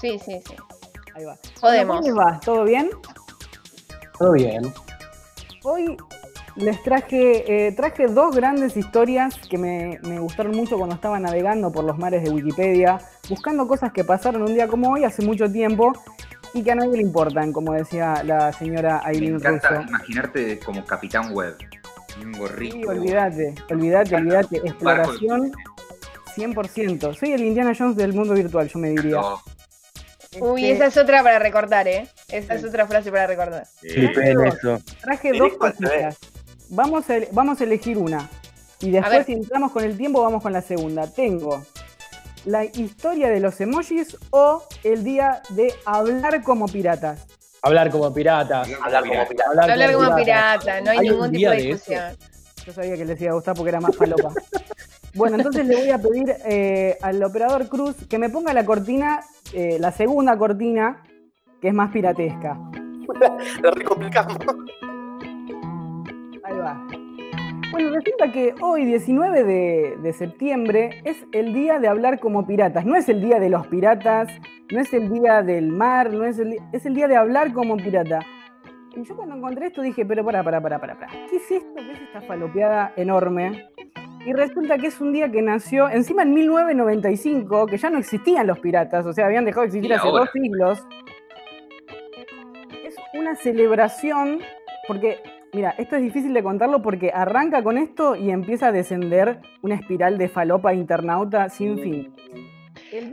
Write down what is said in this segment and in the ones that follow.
Sí, sí, sí. Ahí va. Podemos. ¿Cómo les va? ¿Todo bien? Todo bien. Hoy les traje, eh, traje dos grandes historias que me, me gustaron mucho cuando estaba navegando por los mares de Wikipedia, buscando cosas que pasaron un día como hoy, hace mucho tiempo, y que a nadie le importan, como decía la señora Me Aileen encanta Russo. imaginarte como Capitán Web. Un Sí, gorrito. olvídate, olvídate, olvídate. Exploración 100%. Soy el Indiana Jones del mundo virtual, yo me diría. No, Uy, Este, esa es otra para recordar, ¿eh? Esa es otra frase para recordar. eh, Flipé en eso. Traje dos ve. cositas. Vamos a, vamos a elegir una. Y después, si entramos con el tiempo, vamos con la segunda. Tengo la historia de los emojis o el día de hablar como piratas. Hablar como pirata. Hablar como pirata. Hablar como pirata, no hay, ningún tipo de discusión. Yo sabía que les iba a gustar porque era más falopa. bueno, entonces le voy a pedir eh, al operador Cruz que me ponga la cortina, eh, la segunda cortina, que es más piratesca. Lo recomplicamos. Ahí va. Bueno, resulta que hoy, 19 de, de septiembre, es el día de hablar como piratas. No es el día de los piratas, no es el día del mar, no es el, es el día de hablar como pirata. Y yo cuando encontré esto dije, pero para, para, para, para, para. ¿Qué es esto? ¿Qué es esta falopeada enorme? Y resulta que es un día que nació, encima en 1995, que ya no existían los piratas, o sea, habían dejado de existir hace dos siglos. Es una celebración, porque, mira, esto es difícil de contarlo porque arranca con esto y empieza a descender una espiral de falopa internauta sin fin.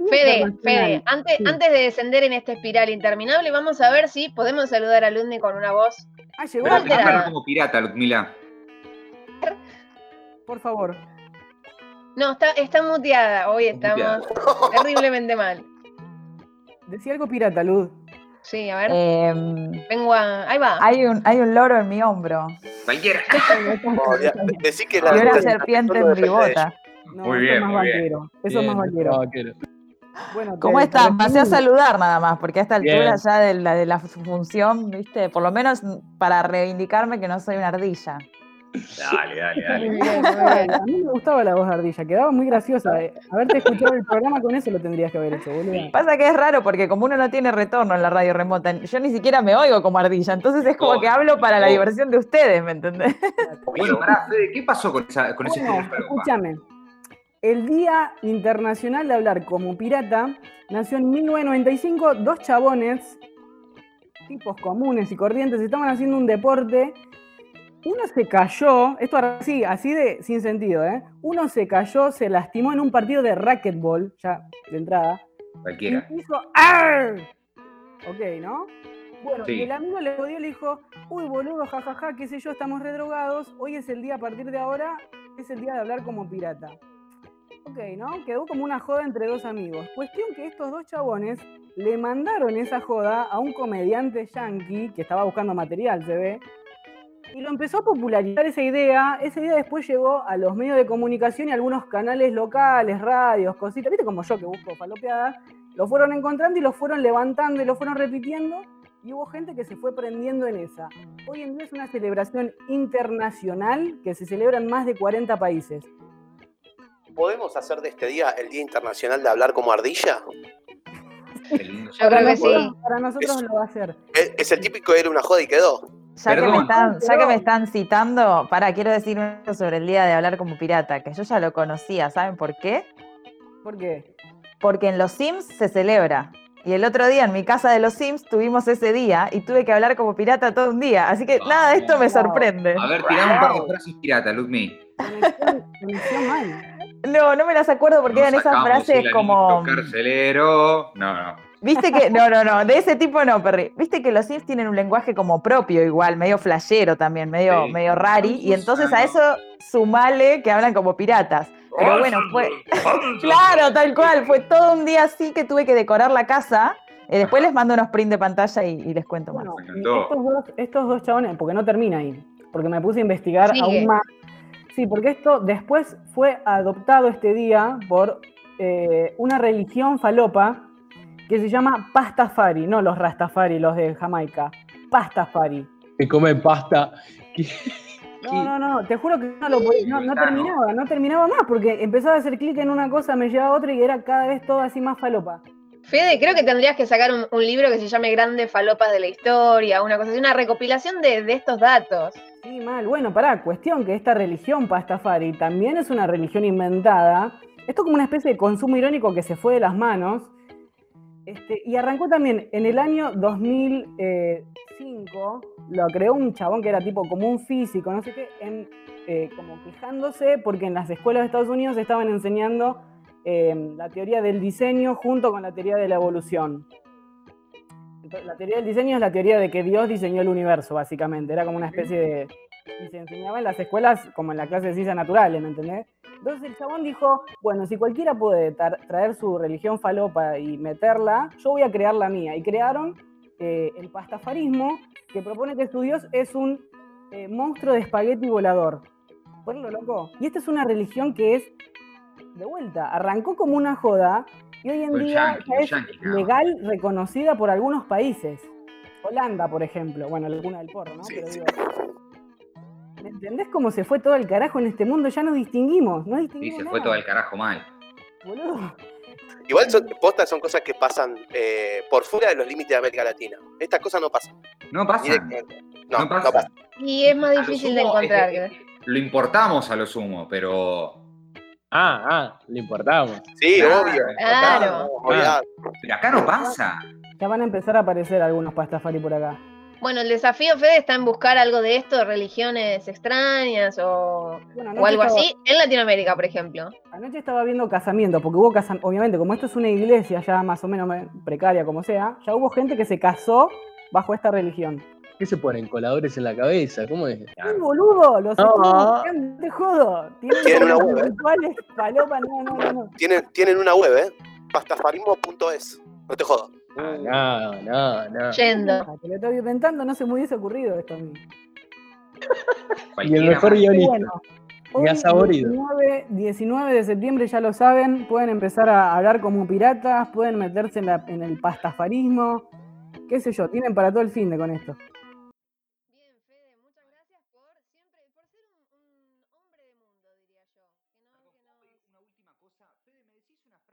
Fede, Fede, antes, Sí. antes de descender en esta espiral interminable, vamos a ver si podemos saludar a Ludne con una voz. Ah, llegó Pero como pirata, Ludmila. Por favor. No, está, está muteada. Hoy estamos terriblemente mal. Decía algo pirata, Luz. Sí, a ver. Em, Vengo a. Ahí va. hay, un, hay un loro en mi hombro Cualquiera. No, ya, decí que y la una la- serpiente en mi bota. No, Muy eso bien, es más muy bien. vaquero. Eso es más Bien, vaquero. vaquero. Bueno, ¿Cómo están? Pasé a saludar nada más, porque a esta altura Bien. ya de la, de la función, ¿viste? Por lo menos para reivindicarme que no soy una ardilla. Dale, dale, dale. Muy bien, muy bien. A mí me gustaba la voz de Ardilla, quedaba muy graciosa. eh. Haberte escuchado el programa con eso lo tendrías que haber hecho, boludo. Pasa que es raro porque como uno no tiene retorno en la radio remota, yo ni siquiera me oigo como ardilla, entonces es como que hablo para la Oh. diversión de ustedes, ¿me entendés? Bueno, pará, Fede, ¿qué pasó con, esa, con ese Bueno, falopa? escúchame. El Día Internacional de Hablar como Pirata nació en 1995. Dos chabones, tipos comunes y corrientes, estaban haciendo un deporte. Uno se cayó, esto así, así de sin sentido, ¿eh? Uno se cayó, se lastimó en un partido de racquetball, ya de entrada. Cualquiera. Y hizo ¡Arr! Ok, ¿no? Bueno, Sí. y el amigo le odió y le dijo, uy, boludo, jajaja, qué sé yo, estamos redrogados, hoy es el día, a partir de ahora, es el día de hablar como pirata. Ok, ¿no? Quedó como una joda entre dos amigos. Cuestión que estos dos chabones le mandaron esa joda a un comediante yankee que estaba buscando material, se ve, y lo empezó a popularizar esa idea. Esa idea después llegó a los medios de comunicación y a algunos canales locales, radios, cositas. ¿Viste como yo que busco falopeadas? Lo fueron encontrando y lo fueron levantando y lo fueron repitiendo. Y hubo gente que se fue prendiendo en esa. Hoy en día es una celebración internacional que se celebra en más de 40 países. ¿Podemos hacer de este día el Día Internacional de Hablar como Ardilla? Yo creo que sí. Para nosotros Es- lo va a hacer. Es, es el típico era una joda y quedó. Ya que, me están, ya que me están citando, para, quiero decir algo sobre el día de hablar como pirata, que yo ya lo conocía, ¿saben por qué? ¿Por qué? Porque en los Sims se celebra. Y el otro día en mi casa de los Sims tuvimos ese día y tuve que hablar como pirata todo un día. Así que nada de esto me sorprende. A ver, tirame un par de frases pirata, Ludmi. No, no me las acuerdo porque Nos eran esas frases como. carcelero. No, no. Viste que. No, no, no, de ese tipo no, Perry. Viste que los Sims tienen un lenguaje como propio, igual, medio flashero también, medio, Sí. medio rari. Y entonces a eso sumale que hablan como piratas. Pero bueno, fue. Claro, tal cual. Fue todo un día así que tuve que decorar la casa. Eh, después les mando unos print de pantalla y, y les cuento más. Bueno, estos dos, estos dos chabones, porque no termina ahí, porque me puse a investigar aún más. Sí, porque esto después fue adoptado este día por eh, una religión falopa que se llama Pastafari, no los Rastafari, los de Jamaica. Pastafari. Que comen pasta. No, no, no, te juro que no, lo podía- no, no terminaba, no terminaba más, porque empezaba a hacer clic en una cosa, me llevaba a otra y era cada vez todo así más falopa. Fede, creo que tendrías que sacar un, un libro que se llame Grandes Falopas de la Historia, una cosa así, una recopilación de, de estos datos. Sí, mal. Bueno, pará, cuestión que esta religión Pastafari también es una religión inventada. Esto como una especie de consumo irónico que se fue de las manos. Este, y arrancó también en el año 2005, lo creó un chabón que era tipo como un físico, no sé qué, en, eh, como quejándose porque en las escuelas de Estados Unidos estaban enseñando eh, la teoría del diseño junto con la teoría de la evolución. La teoría del diseño es la teoría de que Dios diseñó el universo, básicamente. Era como una especie de. Y se enseñaba en las escuelas como en la clase de ciencias naturales, ¿me entendés? Entonces el chabón dijo: Bueno, si cualquiera puede traer su religión falopa y meterla, yo voy a crear la mía. Y crearon eh, el pastafarismo, que propone que su Dios es un eh, monstruo de espagueti volador. Ponlo loco. Y esta es una religión que es, de vuelta, arrancó como una joda y hoy en día es legal reconocida por algunos países. Holanda, por ejemplo. Bueno, la cuna del porro, ¿no? Sí, Pero digo, ¿Me entendés cómo se fue todo el carajo en este mundo? Ya no distinguimos, no Sí, distinguimos se fue nada, todo el carajo mal. boludo. Igual son, postas son cosas que pasan eh, por fuera de los límites de América Latina. Estas cosas no pasan. No pasa. Directamente. No, No no pasa. pasa. Y es más lo difícil de sumo, encontrar. es- creo. Lo importamos a lo sumo, pero. Ah, ah, le importamos. Sí, Claro, obvio. claro. Olvidate. Pero acá no pasa. Ya van a empezar a aparecer algunos pastafari por acá. Bueno, el desafío, Fede, está en buscar algo de esto, religiones extrañas o, Bueno, o anoche algo estaba- así, en Latinoamérica, por ejemplo. Anoche estaba viendo casamientos, porque hubo casamientos, obviamente, como esto es una iglesia ya más o menos me- precaria como sea, ya hubo gente que se casó bajo esta religión. ¿Qué se ponen? ¿Coladores en la cabeza? ¿Cómo es? ¡Qué boludo! Los No. te jodo. Tienen Tienen una web, ¿eh? rituales, falopa, no, no, no, no. Tienen, tienen una web, ¿eh? Pastafarismo.es. No te jodo. Ah, no, no, no. Yendo. Ah, Te lo estoy inventando, no se me hubiese ocurrido esto a mí. Y el mejor guionista. bueno, Me ha hoy, saborido. 19, 19 de septiembre, ya lo saben, pueden empezar a hablar como piratas, pueden meterse en, la- en el pastafarismo, qué sé yo, tienen para todo el fin de con esto.